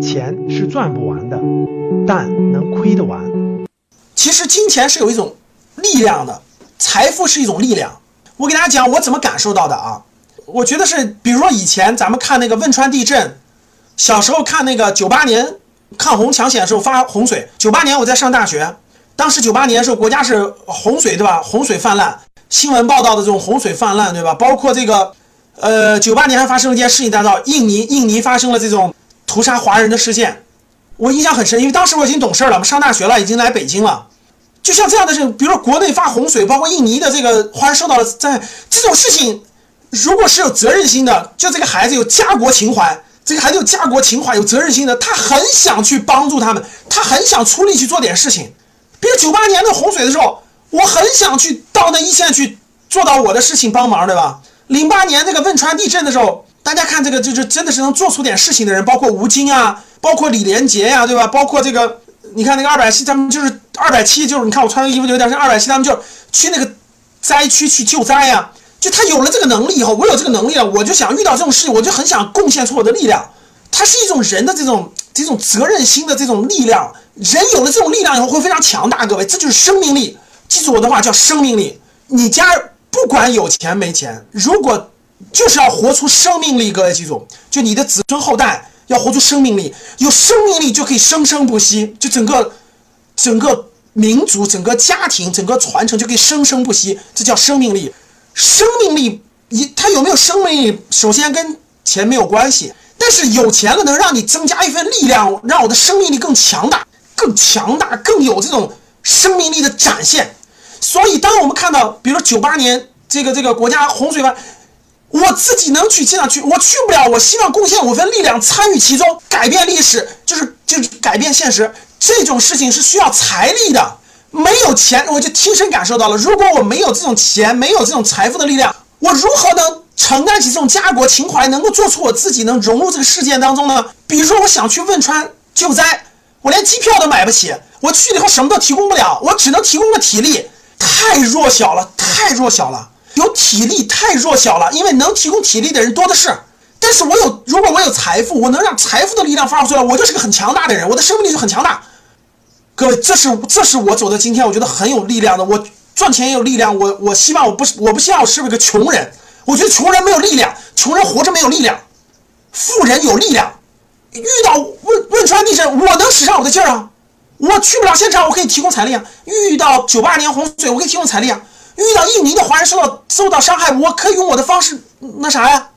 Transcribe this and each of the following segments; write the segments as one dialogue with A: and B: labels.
A: 钱是赚不完的，但能亏得完。
B: 其实金钱是有一种力量的，财富是一种力量。我给大家讲我怎么感受到的啊？我觉得是，比如说以前咱们看那个汶川地震，小时候看那个九八年抗洪抢险的时候发洪水。九八年我在上大学，当时九八年的时候国家是洪水对吧？洪水泛滥，新闻报道的这种洪水泛滥对吧？包括这个，呃，九八年还发生了一件事情，大家知道，印尼印尼发生了这种。屠杀华人的事件，我印象很深，因为当时我已经懂事了，我上大学了，已经来北京了。就像这样的事，比如说国内发洪水，包括印尼的这个华人受到了灾，这种事情，如果是有责任心的，就这个孩子有家国情怀，这个孩子有家国情怀、有责任心的，他很想去帮助他们，他很想出力去做点事情。比如九八年的洪水的时候，我很想去到那一线去做到我的事情帮忙，对吧？零八年那个汶川地震的时候。大家看这个，就是真的是能做出点事情的人，包括吴京啊，包括李连杰呀，对吧？包括这个，你看那个二百七，他们就是二百七，就是你看我穿的衣服就有点像二百七，他们就去那个灾区去救灾呀。就他有了这个能力以后，我有这个能力了，我就想遇到这种事情，我就很想贡献出我的力量。它是一种人的这种这种责任心的这种力量。人有了这种力量以后会非常强大，各位，这就是生命力。记住我的话，叫生命力。你家不管有钱没钱，如果就是要活出生命力，各位记住，就你的子孙后代要活出生命力，有生命力就可以生生不息，就整个整个民族、整个家庭、整个传承就可以生生不息，这叫生命力。生命力，一他有没有生命力，首先跟钱没有关系，但是有钱了能让你增加一份力量，让我的生命力更强大、更强大、更有这种生命力的展现。所以，当我们看到，比如说九八年这个这个国家洪水吧。我自己能去尽量去，我去不了。我希望贡献我份力量，参与其中，改变历史，就是就是改变现实。这种事情是需要财力的，没有钱，我就亲身感受到了。如果我没有这种钱，没有这种财富的力量，我如何能承担起这种家国情怀，能够做出我自己能融入这个事件当中呢？比如说，我想去汶川救灾，我连机票都买不起，我去了以后什么都提供不了，我只能提供个体力，太弱小了，太弱小了。有体力太弱小了，因为能提供体力的人多的是。但是我有，如果我有财富，我能让财富的力量发挥出来，我就是个很强大的人，我的生命力就很强大。各位，这是这是我走到今天，我觉得很有力量的。我赚钱也有力量，我我希望我不是我不希望我是一个穷人。我觉得穷人没有力量，穷人活着没有力量，富人有力量。遇到汶汶川地震，我能使上我的劲儿啊！我去不了现场，我可以提供财力啊。遇到九八年洪水，我可以提供财力啊。遇到印尼的华人受到受到伤害，我可以用我的方式那啥呀？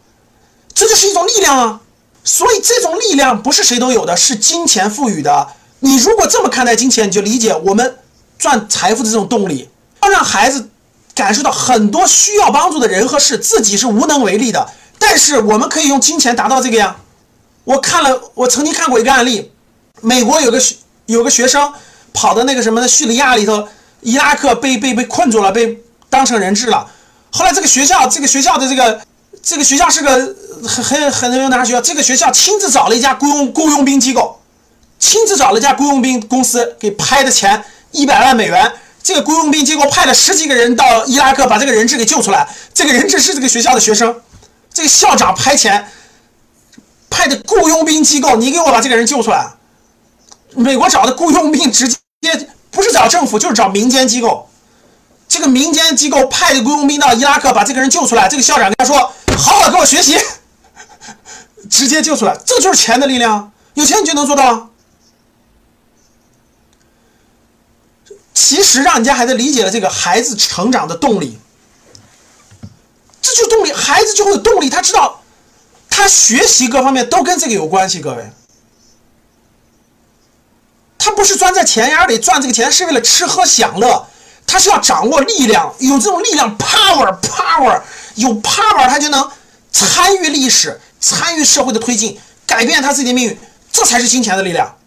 B: 这就是一种力量啊！所以这种力量不是谁都有的，是金钱赋予的。你如果这么看待金钱，你就理解我们赚财富的这种动力。要让孩子感受到很多需要帮助的人和事，自己是无能为力的，但是我们可以用金钱达到这个呀。我看了，我曾经看过一个案例，美国有个学有个学生跑到那个什么的叙利亚里头，伊拉克被被被困住了，被。当成人质了。后来这个学校，这个学校的这个这个学校是个很很很牛的学校。这个学校亲自找了一家雇佣雇佣兵机构，亲自找了一家雇佣兵公司给拍的钱一百万美元。这个雇佣兵机构派了十几个人到伊拉克把这个人质给救出来。这个人质是这个学校的学生。这个校长拍钱派的雇佣兵机构，你给我把这个人救出来。美国找的雇佣兵直接不是找政府就是找民间机构。这个民间机构派的雇佣兵到伊拉克把这个人救出来，这个校长跟他说：“好好跟我学习，直接救出来。”这就是钱的力量，有钱你就能做到。其实让你家孩子理解了这个孩子成长的动力，这就是动力，孩子就会有动力，他知道他学习各方面都跟这个有关系。各位，不是钻在钱眼里赚这个钱，是为了吃喝享乐。他是要掌握力量，有这种力量，power，power，有 power，他就能参与历史，参与社会的推进，改变他自己的命运，这才是金钱的力量。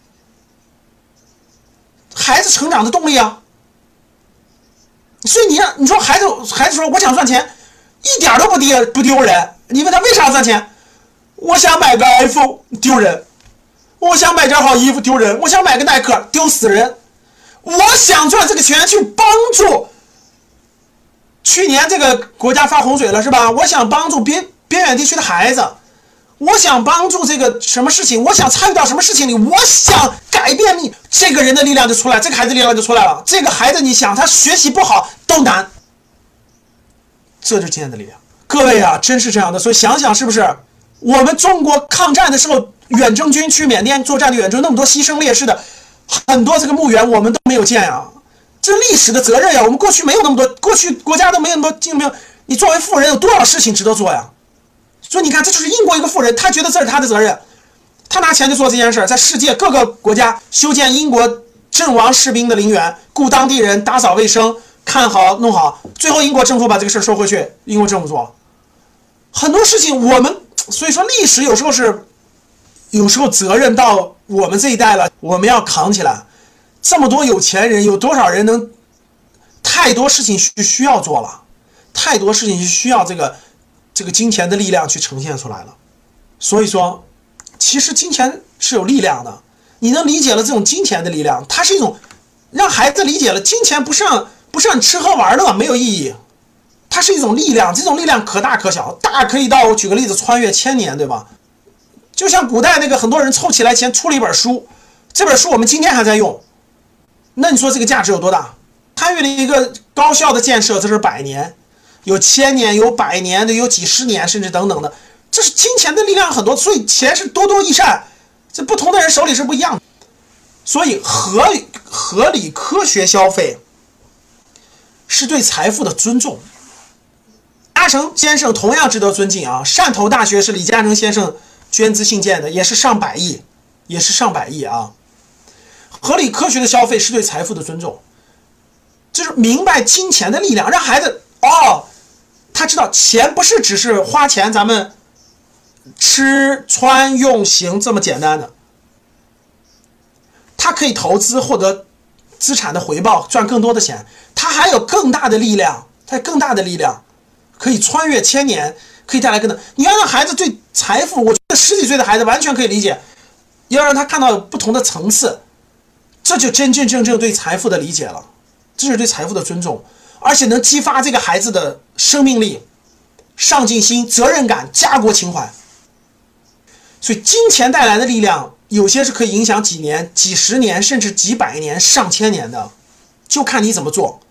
B: 孩子成长的动力啊！所以你让你说孩子，孩子说我想赚钱，一点都不丢不丢人。你问他为啥要赚钱？我想买个 iPhone，丢人；我想买件好衣服，丢人；我想买个耐克，丢死人。我想赚这个钱去帮助。去年这个国家发洪水了是吧？我想帮助边边远地区的孩子，我想帮助这个什么事情，我想参与到什么事情里，我想改变你，这个人的力量就出来，这个孩子力量就出来了。这个孩子，你想他学习不好都难，这就是今天的力量。各位啊，真是这样的。所以想想是不是？我们中国抗战的时候，远征军去缅甸作战的远征，那么多牺牲烈士的，很多这个墓园我们都没有建啊，这历史的责任呀。我们过去没有那么多，过去国家都没有那么多精兵，你作为富人有多少事情值得做呀？所以你看，这就是英国一个富人，他觉得这是他的责任，他拿钱就做这件事儿，在世界各个国家修建英国阵亡士兵的陵园，雇当地人打扫卫生，看好弄好，最后英国政府把这个事儿收回去，英国政府做了很多事情，我们。所以说，历史有时候是，有时候责任到我们这一代了，我们要扛起来。这么多有钱人，有多少人能？太多事情需需要做了，太多事情是需要这个这个金钱的力量去呈现出来了。所以说，其实金钱是有力量的。你能理解了这种金钱的力量，它是一种让孩子理解了金钱不是让不是让你吃喝玩乐没有意义。它是一种力量，这种力量可大可小，大可以到我举个例子，穿越千年，对吧？就像古代那个很多人凑起来钱出了一本书，这本书我们今天还在用，那你说这个价值有多大？参与了一个高校的建设，这是百年，有千年，有百年的，有几十年，甚至等等的，这是金钱的力量很多，所以钱是多多益善，这不同的人手里是不一样的，所以合理、合理、科学消费是对财富的尊重。嘉诚先生同样值得尊敬啊！汕头大学是李嘉诚先生捐资兴建的，也是上百亿，也是上百亿啊！合理科学的消费是对财富的尊重，就是明白金钱的力量，让孩子哦，他知道钱不是只是花钱，咱们吃穿用行这么简单的，他可以投资获得资产的回报，赚更多的钱，他还有更大的力量，他有更大的力量。可以穿越千年，可以带来更多。你要让孩子对财富，我十几岁的孩子完全可以理解。要让他看到不同的层次，这就真真正正对财富的理解了，这是对财富的尊重，而且能激发这个孩子的生命力、上进心、责任感、家国情怀。所以，金钱带来的力量，有些是可以影响几年、几十年，甚至几百年、上千年的，就看你怎么做。